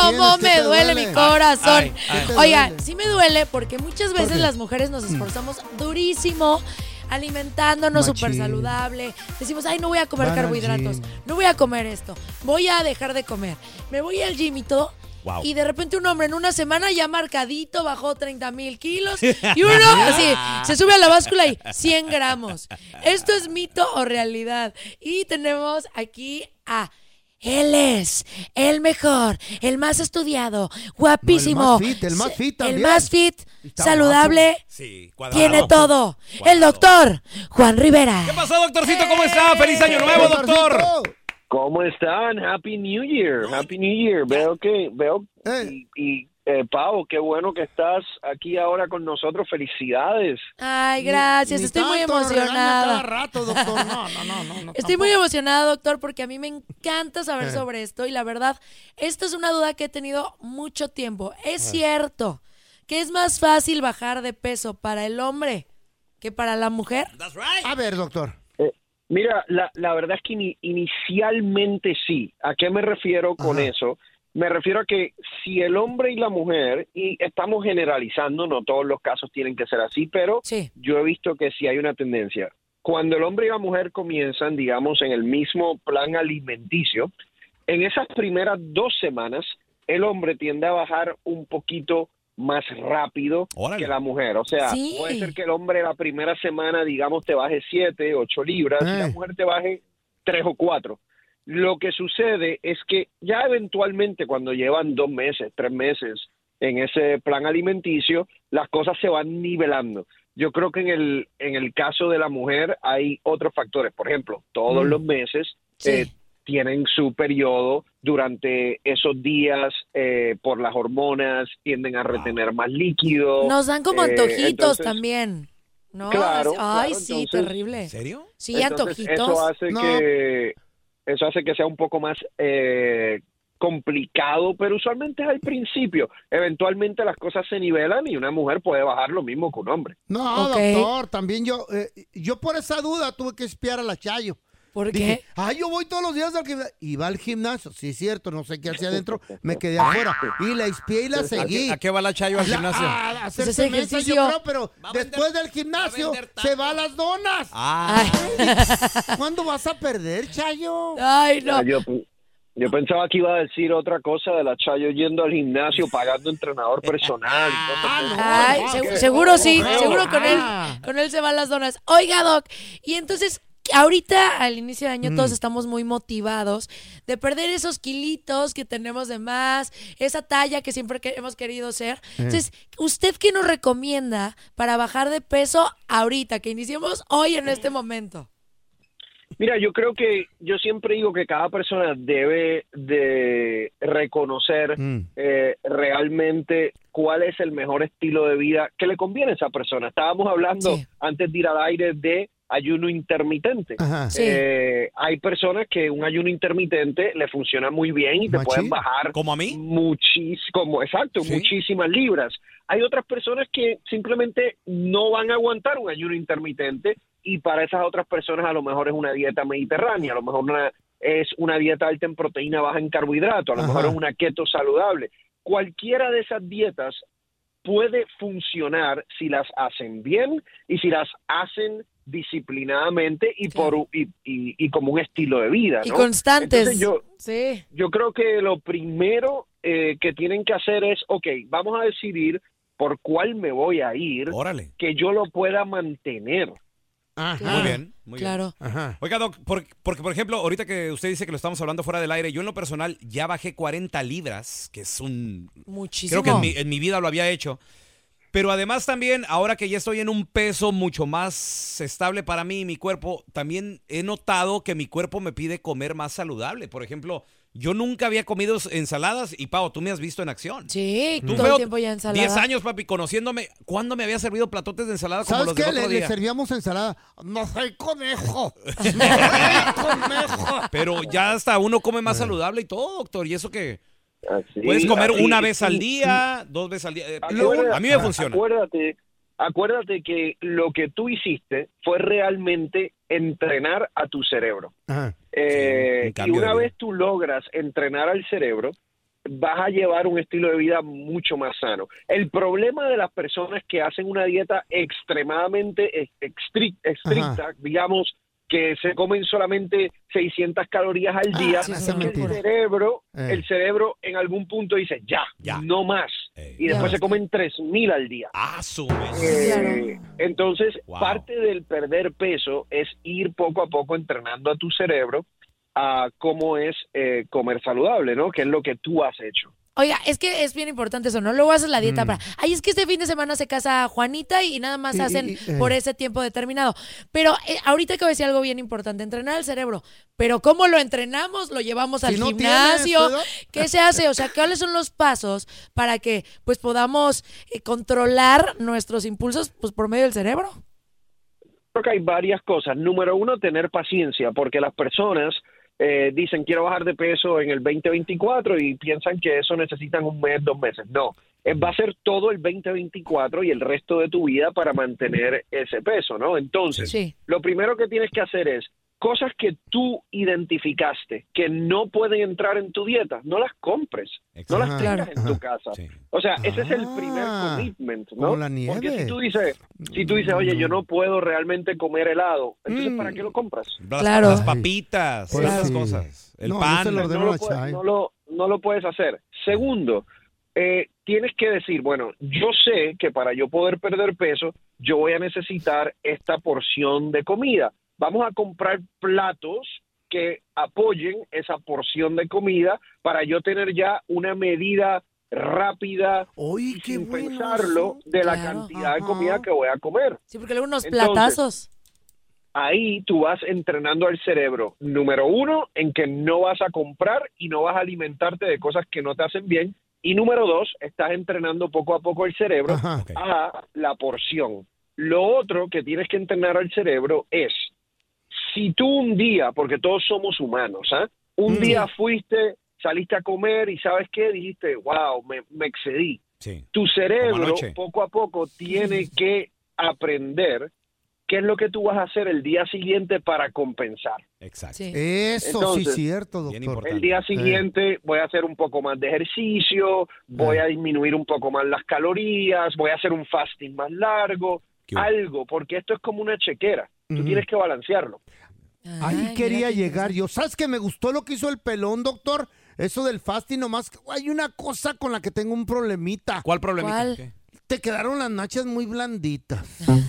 Cómo me te duele duele? mi corazón. Ay, ay. ¿Qué te Oigan, sí me duele porque muchas veces las mujeres nos esforzamos durísimo alimentándonos súper saludable. Decimos, ay, no voy a comer Van carbohidratos, no voy a comer esto, voy a dejar de comer. Me voy al gym y todo. Wow. Y de repente un hombre en una semana ya marcadito bajó 30 mil kilos y uno así se sube a la báscula y 100 gramos. ¿Esto es mito o realidad? Y tenemos aquí a... Él es el mejor, el más estudiado, guapísimo. No, el más fit, el más fit El también. más fit, Está saludable, Sí, cuadrado. tiene todo. El doctor Juan Rivera. ¿Qué pasó, doctorcito? ¿Cómo está? ¡Feliz año nuevo, doctor! ¿Cómo están? Happy New Year, Happy New Year. Veo que, veo, Eh. y, y eh, Pau, qué bueno que estás aquí ahora con nosotros. Felicidades. Ay, gracias, Ni estoy muy emocionada. cada rato, doctor. No, no, no, no, no, Estoy muy emocionada, doctor, porque a mí me encanta saber Eh. sobre esto y la verdad, esto es una duda que he tenido mucho tiempo. Es Eh. cierto que es más fácil bajar de peso para el hombre que para la mujer. That's right. A ver, doctor. Eh, mira, la, la verdad es que ini- inicialmente sí. ¿A qué me refiero con Ajá. eso? Me refiero a que si el hombre y la mujer, y estamos generalizando, no todos los casos tienen que ser así, pero Sí. yo he visto que sí hay una tendencia. Cuando el hombre y la mujer comienzan, digamos, en el mismo plan alimenticio, en esas primeras dos semanas, el hombre tiende a bajar un poquito más rápido Órale. que la mujer. O sea, Sí. puede ser que el hombre la primera semana, digamos, te baje 7, 8 libras, y la Eh. mujer te baje 3 o 4. Lo que sucede es que ya eventualmente cuando llevan dos meses, tres meses en ese plan alimenticio, las cosas se van nivelando. Yo creo que en el, en el caso de la mujer hay otros factores. Por ejemplo, todos Mm. los meses Sí. eh, tienen su periodo durante esos días eh, por las hormonas, tienden a retener más líquido. Nos dan como eh, antojitos entonces- también. ¿No? Claro, Ay, claro, sí, entonces- terrible. ¿En serio? Sí, Entonces, antojitos. Eso hace No. que eso hace que sea un poco más eh, complicado, pero usualmente es al principio. Eventualmente las cosas se nivelan y una mujer puede bajar lo mismo que un hombre. No, doctor, también yo, eh, yo por esa duda tuve que espiar a la Chayo. ¿Por Dije, qué? ah, yo voy todos los días al gimnasio. Y va al gimnasio. Sí, es cierto, no sé qué hacía adentro. Me quedé afuera. Y la espié y la ¿A seguí. qué, a qué va la Chayo al gimnasio? a- a hacerse Pues ese mensa, ejercicio. yo creo, pero a vender- después del a gimnasio se va a las donas. Ah, ¿Cuándo vas a perder, Chayo? Ay, no. Yo, yo pensaba que iba a decir otra cosa de la Chayo yendo al gimnasio, pagando entrenador personal. y cosas Ah, así. no. Ay, no, segu- que- seguro sí, no, seguro con él, ah. con él se van las donas. Oiga, Doc, y entonces, ahorita al inicio de año Mm. todos estamos muy motivados de perder esos kilitos que tenemos de más, esa talla que siempre que- hemos querido ser. Entonces, ¿usted qué nos recomienda para bajar de peso ahorita, que iniciemos hoy en este momento? Mira, yo creo que yo siempre digo que cada persona debe de reconocer Mm. eh, realmente cuál es el mejor estilo de vida que le conviene a esa persona. Estábamos hablando Sí. antes de ir al aire de ayuno intermitente. Ajá. Sí. Eh, hay personas que un ayuno intermitente le funciona muy bien y te Machín. pueden bajar ¿Como a mí? muchísimo, exacto, Sí. muchísimas libras. Hay otras personas que simplemente no van a aguantar un ayuno intermitente y para esas otras personas a lo mejor es una dieta mediterránea, a lo mejor una- es una dieta alta en proteína, baja en carbohidratos, a lo Ajá. mejor es una keto saludable. Cualquiera de esas dietas puede funcionar si las hacen bien y si las hacen disciplinadamente y por y, y- y como un estilo de vida, Y constantes. Entonces yo, Sí. yo creo que lo primero eh, que tienen que hacer es, ok, vamos a decidir por cuál me voy a ir, Órale. que yo lo pueda mantener. Ajá. Claro. Muy bien, muy bien. Claro. Ajá. Oiga, Doc, por- porque por ejemplo, ahorita que usted dice que lo estamos hablando fuera del aire, yo en lo personal ya bajé 40 libras, que es un... Muchísimo. Creo que en mi, en mi vida lo había hecho. Pero además también, ahora que ya estoy en un peso mucho más estable para mí y mi cuerpo, también he notado que mi cuerpo me pide comer más saludable. Por ejemplo, yo nunca había comido ensaladas y, Pau, tú me has visto en acción. Sí, Tú todo el tiempo ya ensalada. 10 años, papi, conociéndome. ¿Cuándo me había servido platotes de ensalada como ¿Sabes los qué? del Le, otro le día? servíamos ensalada. No soy conejo. No soy conejo. Pero ya hasta uno come más saludable y todo, doctor. Y eso que Así, puedes comer así, una vez al sí. día, dos veces al día. Eh, Acuérdate- a mí me funciona. Acuérdate, acuérdate que lo que tú hiciste fue realmente entrenar a tu cerebro. Ajá. Eh, un y una vez tú logras entrenar al cerebro, vas a llevar un estilo de vida mucho más sano. El problema de las personas que hacen una dieta extremadamente estricta, digamos que se comen solamente 600 calorías al día, sí, eso es que el mentira. cerebro, Eh. el cerebro en algún punto dice ya, Ya. no más. Ey. Y después Ya. se comen 3000 al día. Ah, su Eh, entonces, Wow. parte del perder peso es ir poco a poco entrenando a tu cerebro a cómo es eh, comer saludable, ¿no? Que es lo que tú has hecho. Oiga, es que es bien importante eso, ¿no? Luego haces la Mm. dieta para. Ay, es que este fin de semana se casa Juanita y nada más Y- hacen y- eh. por ese tiempo determinado. Pero eh, ahorita que voy a decir algo bien importante: entrenar el cerebro. Pero ¿cómo lo entrenamos? ¿Lo llevamos al Si no gimnasio? ¿Qué se hace? O sea, ¿cuáles son los pasos para que pues podamos eh, controlar nuestros impulsos pues por medio del cerebro? Creo que hay varias cosas. Número uno, tener paciencia, porque las personas eh, dicen quiero bajar de peso en el 2024 y piensan que eso necesitan un mes, dos meses. No, Eh, va a ser todo el 2024 y el resto de tu vida para mantener ese peso, ¿no? Entonces, Sí. lo primero que tienes que hacer es cosas que tú identificaste que no pueden entrar en tu dieta, no las compres, no las tengas en tu casa. Sí. O sea, ese es el Ah, primer commitment, ¿no? como la nieve. Porque si tú dices, si tú dices, oye, yo no puedo realmente comer helado, entonces Mm. ¿para qué lo compras? Las, Claro. las papitas, Pues esas sí. cosas. El No, no pan. no lo, puedes, no, lo, no lo puedes hacer. Segundo, eh, tienes que decir, bueno, yo sé que para yo poder perder peso, yo voy a necesitar esta porción de comida. Vamos a comprar platos que apoyen esa porción de comida para yo tener ya una medida rápida Uy, y qué sin bueno pensarlo eso. de la Claro. cantidad de comida que voy a comer. Sí, porque luego unos Entonces, platazos. ahí tú vas entrenando al cerebro, número uno, en que no vas a comprar y no vas a alimentarte de cosas que no te hacen bien. Y número dos, estás entrenando poco a poco el cerebro Ajá. A la porción. Lo otro que tienes que entrenar al cerebro es, si tú un día, porque todos somos humanos, ¿ah? un Mm. día fuiste, saliste a comer y sabes qué, dijiste, wow, me, me excedí. Sí. Tu cerebro poco a poco tiene que aprender qué es lo que tú vas a hacer el día siguiente para compensar. Exacto. Sí. Eso Entonces, sí, cierto, bien doctor. El día siguiente voy a hacer un poco más de ejercicio, voy Eh. a disminuir un poco más las calorías, voy a hacer un fasting más largo. Algo, porque esto es como una chequera. Tú Ujú. tienes que balancearlo. Ahí quería llegar yo. ¿Sabes que me gustó lo que hizo el pelón, doctor? Eso del fasting, nomás. Hay una cosa con la que tengo un problemita. ¿Cuál problemita? ¿Cuál? ¿Qué? Te quedaron las nachas muy blanditas.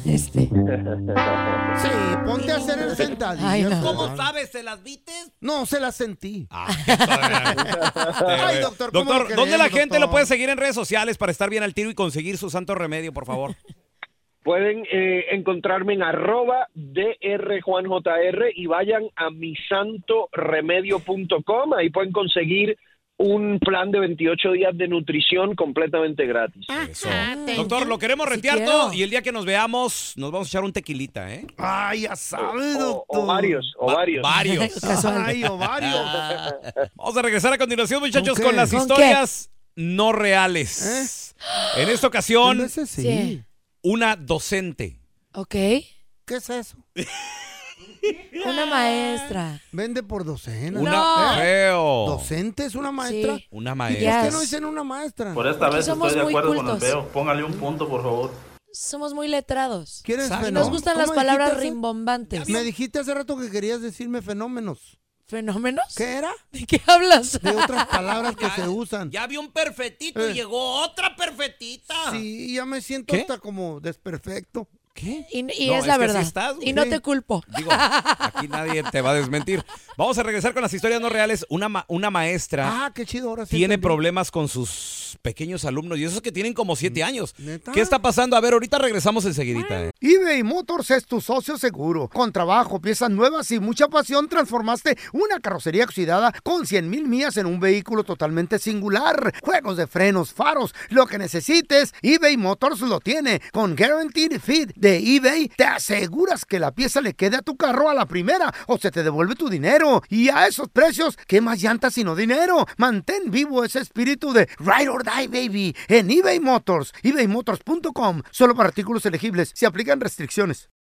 Este. Sí, ponte a hacer el sentadillas. Ay, no. ¿Cómo sabes? ¿Se las vistes? No, se las sentí. Ah, Ay, doctor, ¿cómo Doctor, lo ¿dónde la queremos, gente lo doctor? puede seguir en redes sociales para estar bien al tiro y conseguir su santo remedio, por favor? Pueden eh, encontrarme en arroba drjuanjr y vayan a misantoremedio.com. Ahí pueden conseguir un plan de 28 días de nutrición completamente gratis. Eso. Doctor, lo queremos Sí quiero. todo y el día que nos veamos nos vamos a echar un tequilita, ¿eh? Ay, ya sabes, O, doctor. o varios, o Va- varios. Varios. Ay, ovario. Vamos a regresar a continuación, muchachos, ¿Con las ¿Con historias no reales. En esta A ocasión, sí. Una docente. Ok. ¿Qué es eso? Una maestra. Vende por docena. Una No. feo. ¿Docente es una maestra? Sí. Una ¿Y maestra. por qué no dicen una maestra? Por esta vez somos estoy de muy acuerdo con el cultos. feo. Póngale un punto, por favor. Somos muy letrados. ¿Quieres fenómenos? Nos gustan ¿Cómo las palabras dijiste hace- rimbombantes. Me dijiste hace rato que querías decirme fenómenos. ¿Fenómenos? ¿Qué era? ¿De qué hablas? De otras palabras que se usan. Ya vi un perfectito Eh. y llegó otra perfectita. Sí, ya me siento ¿Qué? hasta como desperfecto. ¿Qué? Y, y No, es es la que verdad. estás, y no te culpo. Digo, aquí nadie te va a desmentir. Vamos a regresar con las historias no reales. Una, ma- una maestra Ah, qué chido. Ahora sí. tiene entendí. problemas con sus pequeños alumnos y esos que tienen como siete años. ¿Neta? ¿Qué está pasando? A ver, ahorita regresamos enseguidita. eh. eBay Motors es tu socio seguro. Con trabajo, piezas nuevas y mucha pasión, transformaste una carrocería oxidada con 100 mil millas en un vehículo totalmente singular. Juegos de frenos, faros, lo que necesites, eBay Motors lo tiene. Con Guaranteed Fit de eBay, te aseguras que la pieza le quede a tu carro a la primera o se te devuelve tu dinero. Y a esos precios, ¿qué más llantas sino dinero? Mantén vivo ese espíritu de Ride or Die, baby, en eBay Motors. ebaymotors.com. Solo para artículos elegibles. Se aplican restricciones.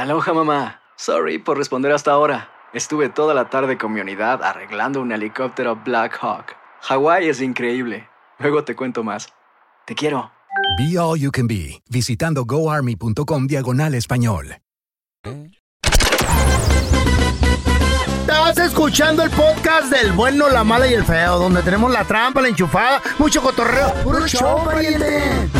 Aloha mamá. Sorry por responder hasta ahora. Estuve toda la tarde con mi unidad arreglando un helicóptero Black Hawk. Hawái es increíble. Luego te cuento más. Te quiero. Be All You Can Be, visitando goarmy.com diagonal español. Estás escuchando el podcast del bueno, la mala y el feo, donde tenemos la trampa, la enchufada, mucho cotorreo. ¡Puro show, pariente!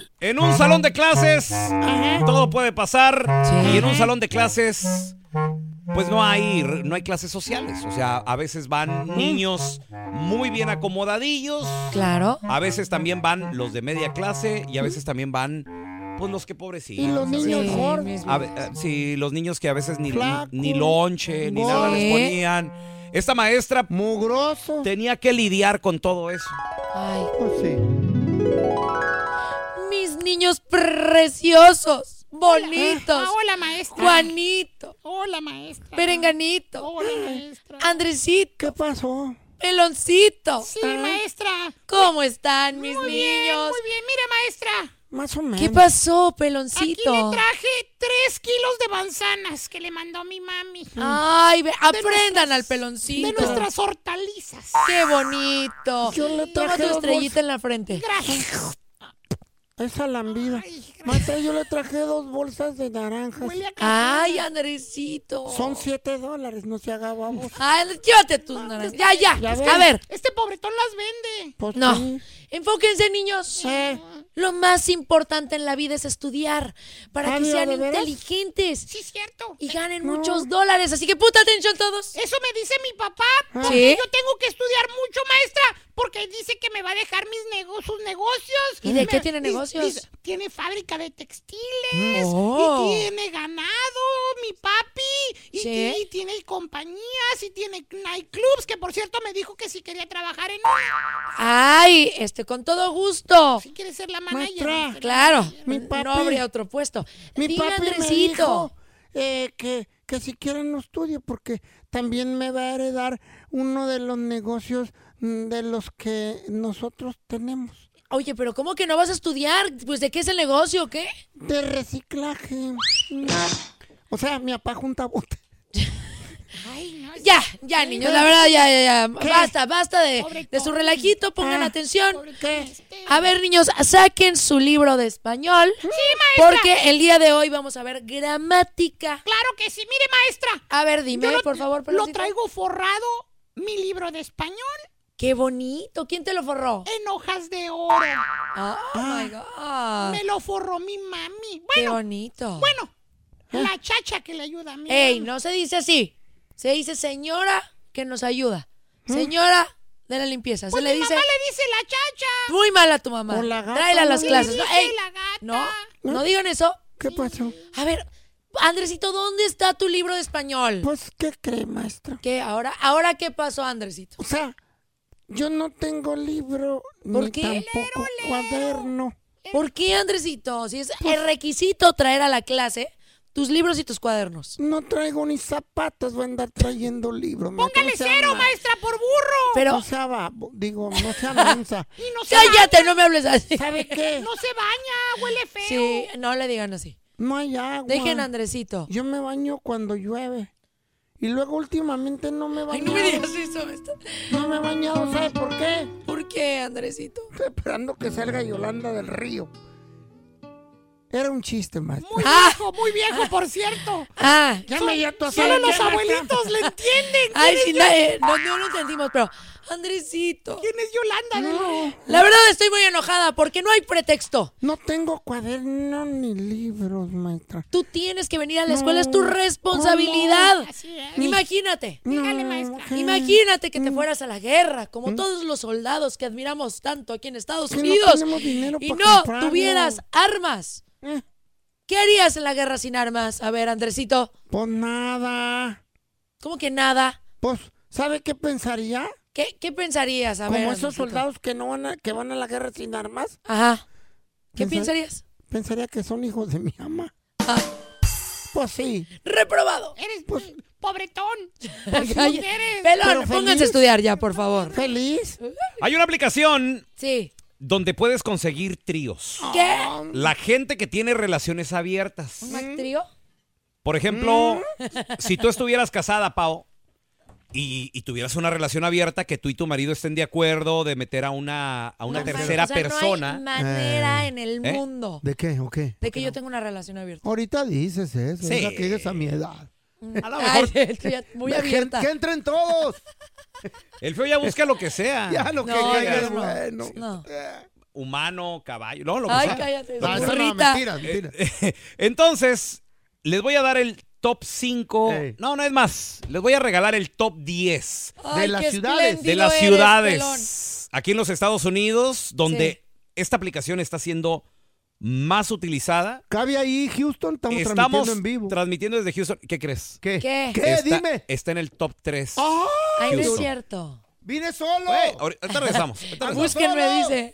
En un salón de clases, todo puede pasar. Y en un salón de clases, pues no hay, no hay clases sociales. O sea, a veces van niños muy bien acomodadillos. Claro. A veces también van los de media clase y a veces también van, pues los que pobrecitos. Y los niños Sí, A eh, sí, los niños que a veces ni, Flacos, ni lonche, ni nada les ponían. Esta maestra Mugroso. tenía que lidiar con todo eso. Ay, Pues sí. Niños preciosos, bonitos. Ah, hola, maestra. Juanito, Hola, maestra. Perenganito, Hola, maestra. Andresito, ¿Qué pasó? Peloncito. Sí, maestra. ¿Cómo están mis Muy bien, niños? muy bien. Mira, maestra. Más o menos. ¿Qué pasó, Aquí Peloncito? le traje tres kilos de manzanas que le mandó mi mami. Ay, ve- aprendan nuestras- al peloncito. De nuestras hortalizas. Qué bonito. Yo le Toma traje tu dos estrellita en la frente. Gracias. Esa lambida. Maestra, yo le traje dos bolsas de naranjas. Ay, Andresito. Son siete dólares, no se haga vamos. Ay, llévate tus naranjas. Ya, ya. Ya ves. A ver, Este pobretón las vende. Pues no. sí. Enfóquense, niños. Eh, Lo más importante en la vida es estudiar para Ah, que mira, sean inteligentes Sí, cierto. y ganen No. muchos dólares. Así que puta atención todos. Eso me dice mi papá. Ah. Porque ¿Sí? yo tengo que estudiar mucho, maestra. Porque dice que me va a dejar mis nego sus negocios. ¿Y de Me- qué tiene negocios? tiene fábrica de textiles. Oh. Y tiene ganado, mi papi. Y, ¿Sí? y tiene compañías. Y tiene nightclubs. Que por cierto me dijo que si quería trabajar en. Ay, este, con todo gusto. Si quiere ser la manager. Maestra. ser la Claro, manager. Mi no papi- habría otro puesto. Mi Dime, papi me Andresito. dijo eh, que, que si quieren no estudie porque también me va a heredar uno de los negocios mm, de los que nosotros tenemos. Oye, pero ¿cómo que no vas a estudiar? Pues ¿de qué es el negocio o qué? De reciclaje. O sea, mi papá junta bote. Ya, ya, niños, la verdad, ya, ya, ya. ¿Qué? Basta, basta de, de su relajito, pongan atención. A ver, niños, saquen su libro de español. Sí, maestra. Porque el día de hoy vamos a ver gramática. Claro que sí. Mire, maestra. A ver, dime, lo- por favor, Lo Peloncito. traigo forrado, mi libro de español, Qué bonito. ¿Quién te lo forró? en hojas de oro. Oh, my God. Me lo forró mi mami. Qué Bueno, bonito. bueno, la chacha que le ayuda a mi Ey, mami. no se dice así. Se dice señora que nos ayuda. Señora de la limpieza. Pues se le mi dice. mamá le dice la chacha. Muy mala tu mamá. O la gata, Tráela a las ¿no? clases. Le No, dice ey, la gata. no, no digan eso. ¿Qué pasó? A ver, Andresito, ¿dónde está tu libro de español? Pues, ¿qué cree, maestra? ¿Qué? ¿Ahora, ¿Ahora qué pasó, Andresito? O sea, yo no tengo libro ¿Por ni qué? tampoco cuaderno. ¿Por qué, Andresito? Si es el requisito traer a la clase tus libros y tus cuadernos. No traigo ni zapatos, voy a andar trayendo libros. Póngale cero, ma- maestra, por burro. Pero, No sea babo, digo, no sea mensa. Y no se cállate, no me hables así. ¿Sabe qué? No se baña, huele feo. Sí, no le digan así. No hay agua. Dejen a Andresito. Yo me baño cuando llueve. Y luego últimamente no me baño. Ay, no me digas eso. está- No me he bañado, ¿sabe por qué? ¿Por qué, Andresito? Estoy esperando que salga Yolanda del río. Era un chiste, maestra. Muy Ah. viejo, muy viejo, por cierto. Ah, Ya me ya tú Solo sabes los abuelitos le entienden. ay, ¿Quién sí, na- Yo- eh, no, no lo entendimos, pero Andresito. ¿Quién es Yolanda Río? La verdad estoy muy enojada porque no hay pretexto. No tengo cuaderno ni libros, maestra. Tú tienes que venir a la escuela, es No, tu responsabilidad. Así es. Imagínate. Dígale, No, maestra. ¿qué? Imagínate que te fueras a la guerra, como todos los soldados que admiramos tanto aquí en Estados no Unidos, tenemos dinero y no comprarlo. tuvieras armas. Eh, ¿Qué harías en la guerra sin armas? A ver, Andresito. pues nada. ¿Cómo que nada? Pues, ¿sabe qué pensaría? ¿Qué, qué pensarías? A Como ver, esos soldados que no van a, que van a la guerra sin armas. Ajá. ¿Qué Pensar- pensarías? Pensaría que son hijos de mi ama. Ah, Pues sí. reprobado. Eres Pues- pobretón. Ay, eres? Pelón, Pero pónganse a estudiar ya, por favor. Feliz. Hay una aplicación Sí. donde puedes conseguir tríos. ¿Qué? La gente que tiene relaciones abiertas. ¿Un Mac trío? Por ejemplo, si tú estuvieras casada, Pau, y, y tuvieras una relación abierta, que tú y tu marido estén de acuerdo de meter a una, a una No tercera manches, o sea, persona. No hay manera Eh. en el ¿Eh? mundo ¿De qué o qué? de que yo tenga una relación abierta. Ahorita dices eso. Sí. Que llegues a mi edad. A lo mejor ya muy Que- abierta. Que entren todos. el feo ya busca lo que sea. Ya lo que No, caiga no. bueno. No. Humano, caballo, no, lo que Ay, sea. cállate. No, no, mentira, mentira. Entonces, les voy a dar el top 5. Ey. No, no es más. Les voy a regalar el top 10 Ay, las ciudades. de las ciudades aquí en los Estados Unidos donde Sí. esta aplicación está siendo más utilizada. Cabe ahí Houston, estamos, Estamos transmitiendo en vivo. transmitiendo desde Houston. ¿Qué crees? ¿Qué? ¿Qué? ¿Qué? Está, Dime. está en el top 3. Ay, no es cierto. Vine solo. Güey, ahorita regresamos. ahorita regresamos. Búsquenme, dice.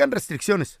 aplican restricciones.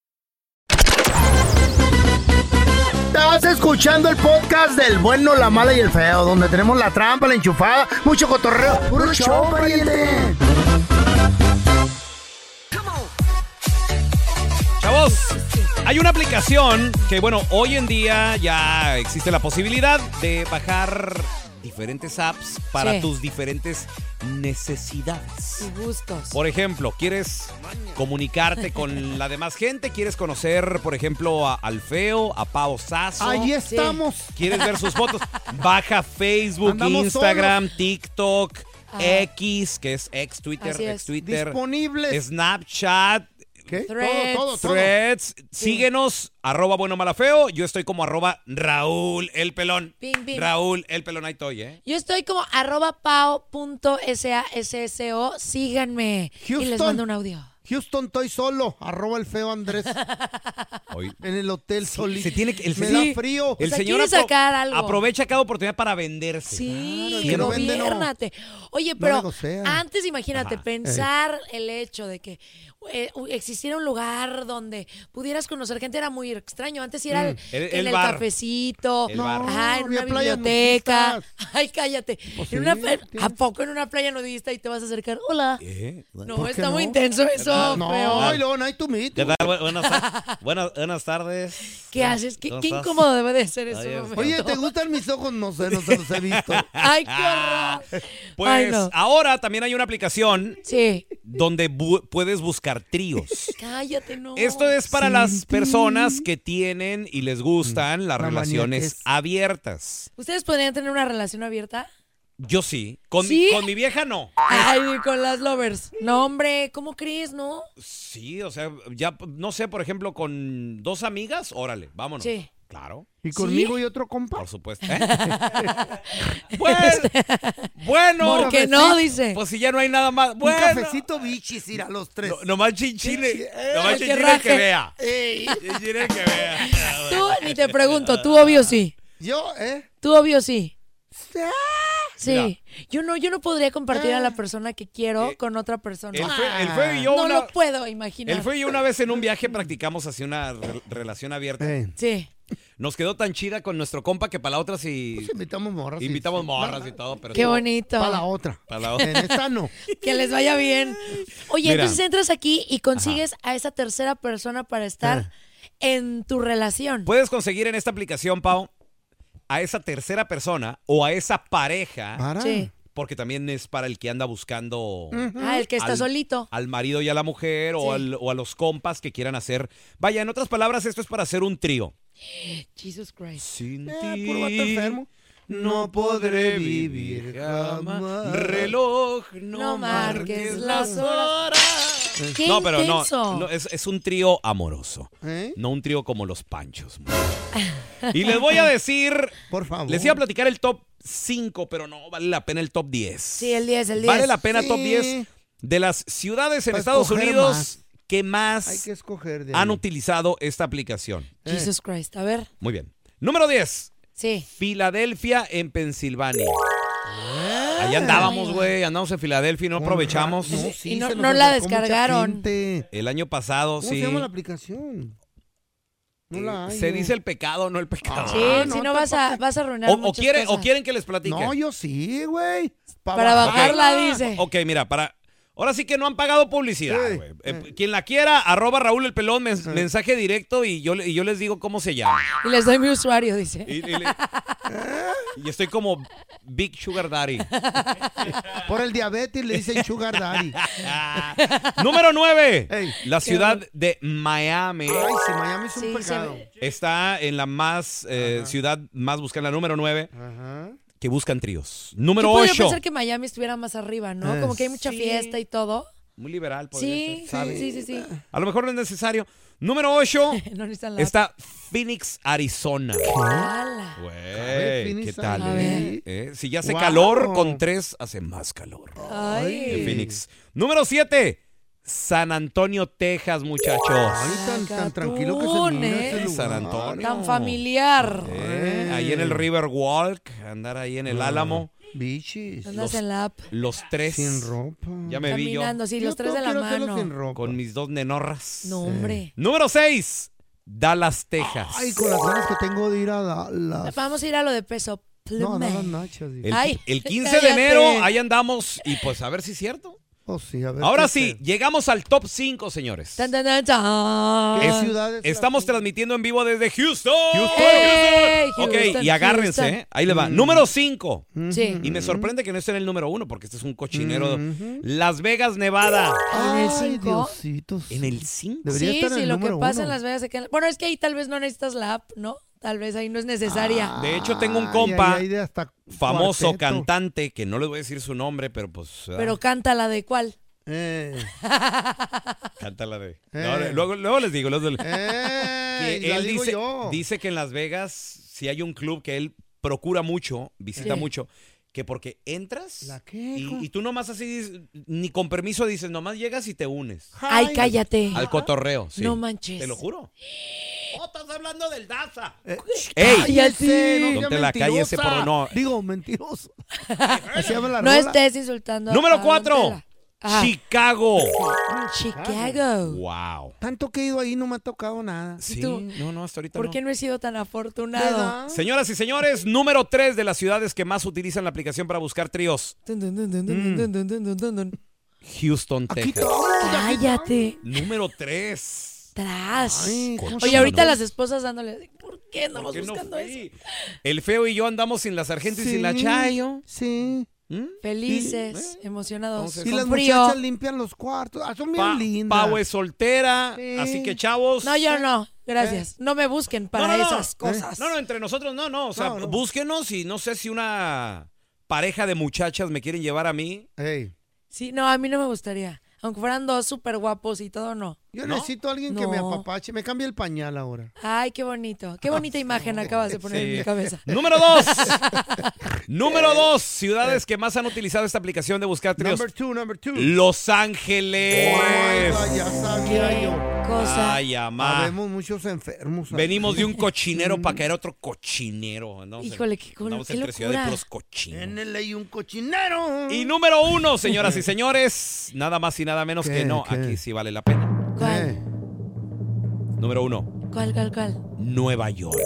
Estás escuchando el podcast del bueno, la mala y el feo, donde tenemos la trampa, la enchufada, mucho cotorreo. ¡Puro show, pariente! Chavos, hay una aplicación que, bueno, hoy en día ya existe la posibilidad de bajar diferentes apps para Sí. tus diferentes necesidades. Y gustos. Por ejemplo, ¿quieres comunicarte con la demás gente? ¿Quieres conocer, por ejemplo, a al feo, a Pao Sasso? Ahí estamos. ¿Quieres ver sus fotos? Baja Facebook, Andamos Instagram, solos. TikTok, Ajá. X, que es ex Twitter, es. ex Twitter. Disponibles. Snapchat. ¿Qué? Threads. Todo, todo, todo. Threads. Síguenos, arroba bueno mala feo. Yo estoy como arroba Raúl el pelón. Raúl el pelón, ahí estoy, ¿eh? Yo estoy como arroba pao.sasso. Síganme. Y les Houston. mando un audio. Houston, estoy solo. Arroba el feo Andrés. Hoy. En el hotel solito. Se tiene que, el Me da frío. El O sea, señor quiere apro- sacar algo. aprovecha cada oportunidad para venderse. Sí, Claro, no vende, no. gobiérnate. Oye, pero antes imagínate Ajá. pensar el hecho de que eh, existiera un lugar donde pudieras conocer gente era muy extraño. Antes era el, Mm. El- en el el, bar. cafecito, El bar. ajá, en una biblioteca. Ay, cállate. Pues En una ¿A poco en una playa nudista y te vas a acercar? Hola. ¿Eh? No, ¿Por qué está no? muy intenso eso. No, y luego no hay tu Buenas, tar- buenas, buenas tardes. ¿Qué haces? ¿Qué, ¿Cómo qué incómodo debe de ser eso. Oye, Oye, ¿te gustan mis ojos? No sé, no se los he visto. Ay, qué horror. Pues Ay, no. ahora también hay una aplicación Sí. donde bu- puedes buscar tríos. Cállate, no. Esto es para Sin las ti. personas que tienen y les gustan las La relaciones abiertas. ¿Ustedes podrían tener una relación abierta? Yo sí. Con, ¿Sí? Mi, con mi vieja no. Ay, con las lovers. No, hombre, ¿cómo crees, no? Sí, o sea, ya, no sé, por ejemplo, con dos amigas, órale, vámonos. Sí. Claro, ¿Y conmigo y otro compa? por supuesto. ¿eh? bueno, bueno. ¿Por qué no? Dice. Pues si ya no hay nada más. Bueno. Un cafecito bichis, ir a los tres. No, nomás chinchile. Nomás que chinchile que vea. Chinchile el que vea. Tú ni te pregunto, tú obvio sí. yo, ¿eh? Tú obvio sí. Sí. Mira. Yo no, yo no podría compartir a Ah. la persona que quiero Eh, con otra persona. El fue, y yo no una, lo puedo imaginar. el fue y yo una vez en un viaje practicamos así una re- relación abierta. Eh, Sí. Nos quedó tan chida con nuestro compa que para la otra sí pues invitamos morras. invitamos morras y todo, pero Qué bonito. Para la otra. para la otra. En esta no. Que les vaya bien. Oye, Mira. entonces entras aquí y consigues a esa tercera persona para estar en tu relación. Puedes conseguir en esta aplicación, Pau, a esa tercera persona o a esa pareja, Para. Sí. Porque también es para el que anda buscando Ah, el que está Al- solito. al marido y a la mujer o, Sí. al- o a los compas que quieran hacer. Vaya, en otras palabras, esto es para hacer un trío. Jesus Christ. Sin Eh, ti puro vato enfermo. no podré vivir jamás. Reloj, no, No marques marques las las horas. Qué No, pero no, intenso. no, es, es un trío amoroso. ¿Eh? No un trío como los panchos. y les voy a decir, Por favor. les iba a platicar el top 5, pero no vale la pena el top 10. Sí, el 10, el 10. Vale la pena Sí. top 10 de las ciudades en Pa' Estados escoger Unidos más. que más Hay que escoger de han utilizado esta aplicación. Jesus Christ. A ver. Muy bien. Número 10. Sí. Filadelfia en Pensilvania. Allá andábamos, güey. Andamos en Filadelfia y no aprovechamos. Y sí, no- se nos no la descargaron. El año pasado, ¿Cómo sí. se llama la aplicación? No la hay. Se yo. dice el pecado, no el pecado. Sí, Ah, si no, vas a, vas a arruinar O, o quieren, o quieren que les platique. No, yo sí, güey. Pa' Para bajarla, bajarla. dice. Ok, mira, para. Ahora sí que no han pagado publicidad, güey. Eh, Quien la quiera, arroba Raúl el pelón, mens- mensaje directo y yo, le- y yo les digo cómo se llama. Y les doy mi usuario, dice. Y, y le- y estoy como Big Sugar Daddy. Por el diabetes le dicen sugar daddy. Número 9. Ey. la ciudad de Miami. Ay, si Miami es un Sí, pecado. Está en la más eh, ciudad más buscada, la número 9, Ajá. Que buscan tríos. Número Yo podría 8. pensar que Miami estuviera más arriba, ¿no? Eh. Como que hay mucha fiesta y todo. Muy liberal, Sí, ser, ¿sabes? sí, sí, sí. A lo mejor no es necesario. Número 8 No necesitan la... está Phoenix, Arizona. Güey, Phoenix, ¿qué tal? eh? Eh, Si ya hace Wow. calor, con 3 hace más calor. Ay. En Phoenix. Número 7. San Antonio, Texas, muchachos. Ay, tan, tan tranquilo que se mira ¿eh? ese lugar. San Antonio. Tan familiar. Eh, ahí en el River Walk, andar ahí en el Álamo. Bichis. Andas en la app. Los tres. Sin ropa. Ya me vi yo. Caminando, sí, los Yo tres de la mano. sin ropa. Con mis dos nenorras. No, hombre. Número 6. Dallas, Texas. Ay, con las ganas que tengo de ir a Dallas. Vamos a ir a lo de peso No, no plume. las nachas. digo. El, el 15 de enero, ahí andamos. Y pues a ver si es cierto. Oh, sí, a ver Ahora sí, hacer. llegamos al top 5, señores. Tan, tan, tan. ¿Qué Es- ciudades? Estamos transmitiendo en vivo desde Houston. ¡Ey, Ok, Houston, y agárrense, Houston! ¿eh? Ahí les va. Mm. Número 5. Sí. Y me sorprende que no esté en el número 1 porque este es un cochinero. Ujú. Las Vegas, Nevada. En el Ay, 5. Diosito, sí. En el 5. Debería Sí, estar en sí, el lo que pasa uno. en Las Vegas. Bueno, es que ahí tal vez no necesitas la app, ¿no? Tal vez ahí no es necesaria. De hecho, tengo un compa ay, ay, de hasta famoso cuarteto. cantante que no les voy a decir su nombre, pero pues. ah, Pero canta la de cuál. Eh, cántala de. Eh. No, luego, luego les digo. luego eh, que él dice, que en Las Vegas, si hay un club que él procura mucho, visita Sí. mucho, que porque entras ¿La qué, y, y tú nomás así, dices, ni con permiso dices, nomás llegas y te unes Ay, cállate. al cotorreo. sí. No manches. Te lo juro. Oh, estás hablando del Daza. Eh, ¡Ey! cállese, No te la calles, por no. Digo, mentiroso. Así llama la No rola. estés insultando. Número a Don 4. Tela. Chicago. Chicago. Wow. Tanto que he ido ahí no me ha tocado nada. Sí, no, no, hasta ahorita ¿Por qué no he sido tan afortunado? Señoras y señores, número tres de las ciudades que más utilizan la aplicación para buscar tríos. Houston, Texas. Cállate. Número tres. Tras. Oye, ahorita las esposas dándole, ¿por qué andamos ¿Por buscando eso? El feo y yo andamos sin la sargento y sin la chayo. Sí. ¿Mm? Felices, emocionados, Entonces, Y las frío. muchachas limpian los cuartos. Ah, son bien Pa- lindas. Pau es soltera, Sí. así que chavos. No, yo no. Gracias. No me busquen para No, no, no. esas cosas. No, no, entre nosotros no, no. O sea, No, no. búsquenos y no sé si una pareja de muchachas me quieren llevar a mí. Sí, no, a mí no me gustaría. Aunque fueran dos súper guapos y todo, no. Yo ¿No? necesito a alguien que me apapache. Me cambie el pañal ahora. Ay, qué bonito. Qué bonita imagen acabas de poner en Sí. mi cabeza. Número dos. Número dos. Ciudades que más han utilizado esta aplicación de buscar tríos. Number two, number two. Los Ángeles. Ay, ya sabía Qué yo. cosa. Ay, amá. Habemos muchos enfermos. Venimos de un cochinero para caer a otro cochinero. ¿no? Híjole, qué col- Andamos qué entre ciudad de locura. puros cochinos. En el hay un cochinero. Y número uno, señoras y señores, nada más y nada menos ¿Qué? que no, ¿Qué? aquí sí vale la pena. ¿Cuál? Eh, Número uno, ¿Cuál, cuál, cuál? Nueva York.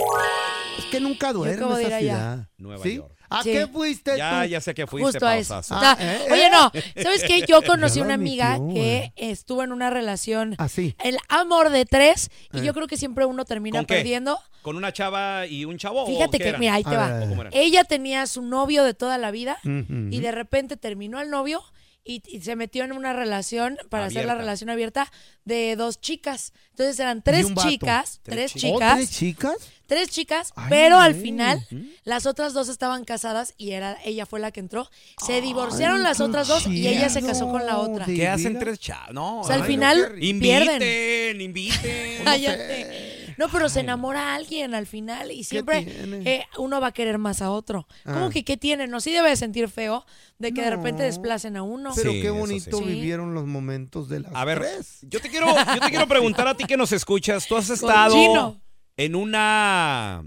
es que nunca duerme esa ir allá. ciudad. Nueva ¿Sí? York. ¿A Sí. qué fuiste Ya, tú? ya sé que fuiste, Justo a eso. Ah, Ah, eh, Oye, no, ¿sabes qué? Yo conocí una amiga admitió, que estuvo en una relación, Así. el amor de tres, y Eh. yo creo que siempre uno termina ¿Con qué? perdiendo. ¿Con una chava y un chavo? Fíjate que, eran? mira, ahí te A va. Ella tenía su novio de toda la vida y de repente terminó el novio y, y se metió en una relación para hacer la relación abierta de dos chicas. Entonces eran tres chicas, Tres tres, chicas. ¿Oh, chicas, tres chicas? tres chicas, Ay, pero al final las otras dos estaban casadas y era ella fue la que entró. Se divorciaron las otras dos y ella se casó con la otra. ¿Qué hacen tres chavos? No, O sea, al final pierden. Inviten, inviten. Cállate. No, pero se enamora a alguien al final y siempre eh, uno va a querer más a otro. ¿Cómo Ah. que qué tiene? No, sí debe de sentir feo de que de repente desplacen a uno. Pero Sí, qué bonito sí. vivieron los momentos de las A ver, tres. yo te quiero, yo te quiero preguntar a ti que nos escuchas. ¿Tú has estado en una,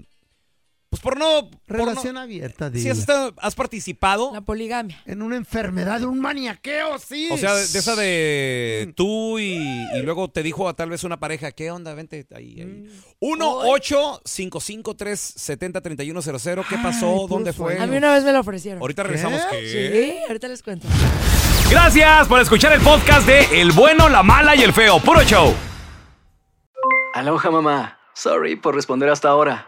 pues por no, por no- Relación abierta, ¿Sí dile. has, estado- has participado? La poligamia. En una enfermedad, un maniaqueo, sí. O sea, de, de esa de tú y, y luego te dijo a tal vez una pareja, ¿qué onda? Vente ahí. ahí. 1 8 55 370 3100 ¿Qué pasó? puro ¿Dónde fue? A mí una vez me lo ofrecieron. Ahorita regresamos. ¿Qué? Sí, ahorita les cuento. Gracias por escuchar el podcast de El bueno, la mala y el feo. Puro show. Aloha mamá. Sorry por responder hasta ahora.